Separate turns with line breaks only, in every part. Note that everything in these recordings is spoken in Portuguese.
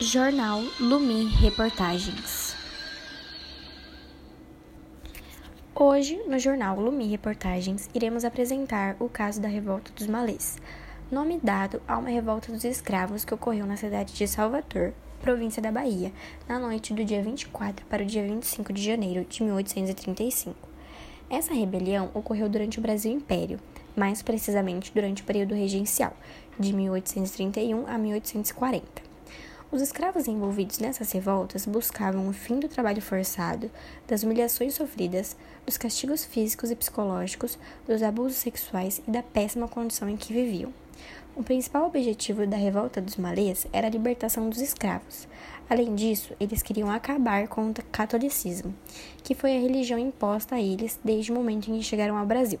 Jornal Lumi Reportagens. Hoje, no jornal Lumi Reportagens, iremos apresentar o caso da Revolta dos Malês, nome dado a uma revolta dos escravos que ocorreu na cidade de Salvador, província da Bahia, na noite do dia 24 para o dia 25 de janeiro de 1835. Essa rebelião ocorreu durante o Brasil Império, mais precisamente durante o período regencial, de 1831 a 1840. Os escravos envolvidos nessas revoltas buscavam o fim do trabalho forçado, das humilhações sofridas, dos castigos físicos e psicológicos, dos abusos sexuais e da péssima condição em que viviam. O principal objetivo da revolta dos malês era a libertação dos escravos. Além disso, eles queriam acabar com o catolicismo, que foi a religião imposta a eles desde o momento em que chegaram ao Brasil.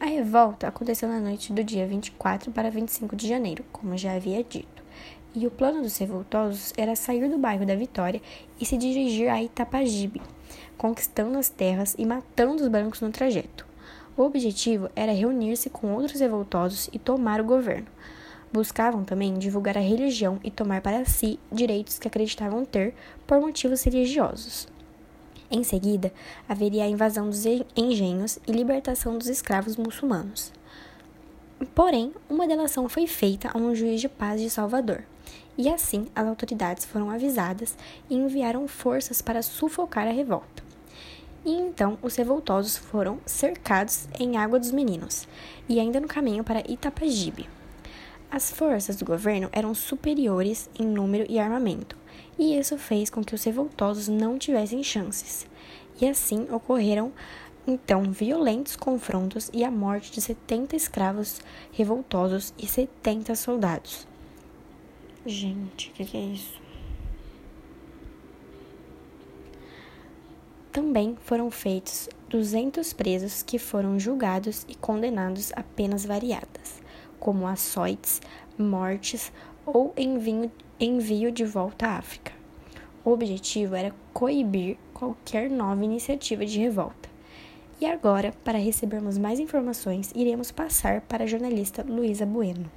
A revolta aconteceu na noite do dia 24 para 25 de janeiro, como já havia dito e o plano dos revoltosos era sair do bairro da Vitória e se dirigir a Itapajibe, conquistando as terras e matando os brancos no trajeto. O objetivo era reunir-se com outros revoltosos e tomar o governo. Buscavam também divulgar a religião e tomar para si direitos que acreditavam ter por motivos religiosos. Em seguida, haveria a invasão dos engenhos e libertação dos escravos muçulmanos. Porém, uma delação foi feita a um juiz de paz de Salvador, e assim as autoridades foram avisadas e enviaram forças para sufocar a revolta. E então os revoltosos foram cercados em Água dos Meninos e ainda no caminho para Itapajibe. As forças do governo eram superiores em número e armamento, e isso fez com que os revoltosos não tivessem chances. E assim ocorreram então violentos confrontos e a morte de 70 escravos revoltosos e 70 soldados. Gente, o que, que é isso? Também foram feitos 200 presos que foram julgados e condenados a penas variadas, como açoites, mortes ou envio, envio de volta à África. O objetivo era coibir qualquer nova iniciativa de revolta. E agora, para recebermos mais informações, iremos passar para a jornalista Luísa Bueno.